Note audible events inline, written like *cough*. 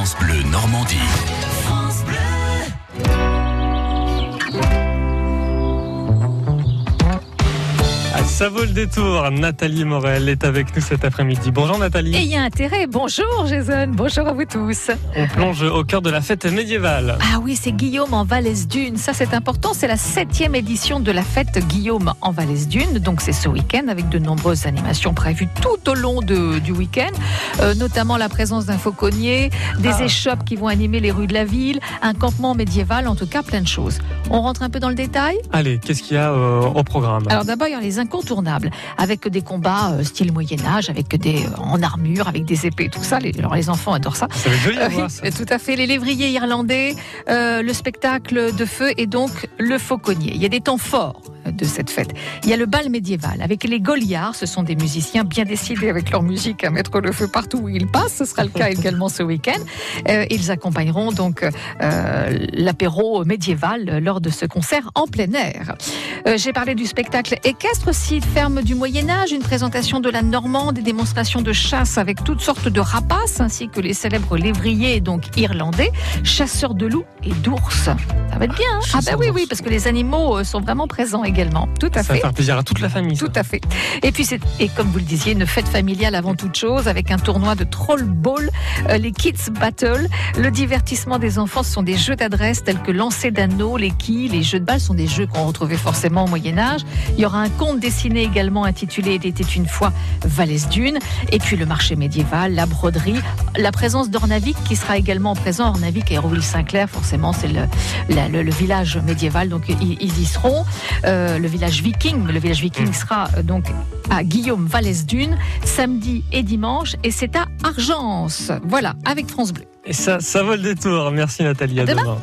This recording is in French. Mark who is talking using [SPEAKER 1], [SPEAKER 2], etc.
[SPEAKER 1] France Bleu Normandie.
[SPEAKER 2] Ça vaut le détour. Nathalie Morel est avec nous cet après-midi. Bonjour Nathalie.
[SPEAKER 3] Et il y a intérêt. Bonjour Jason. Bonjour à vous tous.
[SPEAKER 2] On plonge au cœur de la fête médiévale.
[SPEAKER 3] Ah oui, c'est Guillaume en Valais Dune. Ça, c'est important. C'est la septième édition de la fête Guillaume en Valais Dune. Donc, c'est ce week-end avec de nombreuses animations prévues tout au long de- du week-end, Euh, notamment la présence d'un fauconnier, des
[SPEAKER 2] Ah.
[SPEAKER 3] échoppes qui vont animer les rues de la ville, un campement médiéval, en tout cas, plein de choses. On rentre un peu dans le détail?
[SPEAKER 2] Allez, qu'est-ce qu'il y a euh, au programme?
[SPEAKER 3] Alors d'abord, il y a les incontournables, avec des combats euh, style Moyen-Âge, avec des euh, en armure, avec des épées, tout ça. Les, alors les enfants adorent ça.
[SPEAKER 2] Ça joli à
[SPEAKER 3] Euh,
[SPEAKER 2] voir. ça. *laughs*
[SPEAKER 3] tout à fait. Les lévriers irlandais, le spectacle de feu et donc le fauconnier. Il y a des temps forts de cette fête. Il y a le bal médiéval avec les Goliards. Ce sont des musiciens bien décidés avec leur musique à mettre le feu partout où ils passent. Ce sera le cas également ce week-end. Euh, ils accompagneront donc euh, l'apéro médiéval lors de ce concert en plein air. Euh, J'ai parlé du spectacle équestre, site ferme du Moyen-Âge, une présentation de la Normande, des démonstrations de chasse avec toutes sortes de rapaces, ainsi que les célèbres lévriers, donc irlandais, chasseurs de loups et d'ours. Ça va être bien. hein? Ah
[SPEAKER 2] Chasseurs
[SPEAKER 3] bah oui, oui, parce que les animaux sont vraiment présents également. Tout à
[SPEAKER 2] Ça va
[SPEAKER 3] fait.
[SPEAKER 2] faire plaisir à toute la famille. ça.
[SPEAKER 3] Tout à fait. Et puis c'est et comme vous le disiez, une fête familiale avant toute chose, avec un tournoi de troll ball, euh, les Kids Battle. Le divertissement des enfants, ce sont des jeux d'adresse tels que lancer d'anneaux, les quilles, les jeux de balles sont des jeux qu'on retrouvait forcément au Moyen Âge. Il y aura un conte dessiné également intitulé Il était une fois Valais Dune. Et puis le marché médiéval, la broderie, la présence d'Ornavik qui sera également présent. Ornavik et Hérouville-Saint-Clair, forcément, c'est le, la- le, le village médiéval, donc ils, ils y seront. Euh, le village viking, le village viking sera euh, donc à Guillaume Valès Dune, samedi et dimanche, et c'est à Argence. Voilà, avec France Bleu.
[SPEAKER 2] Et ça, ça vaut le détour. Merci Nathalie. À,
[SPEAKER 3] À demain.
[SPEAKER 2] demain.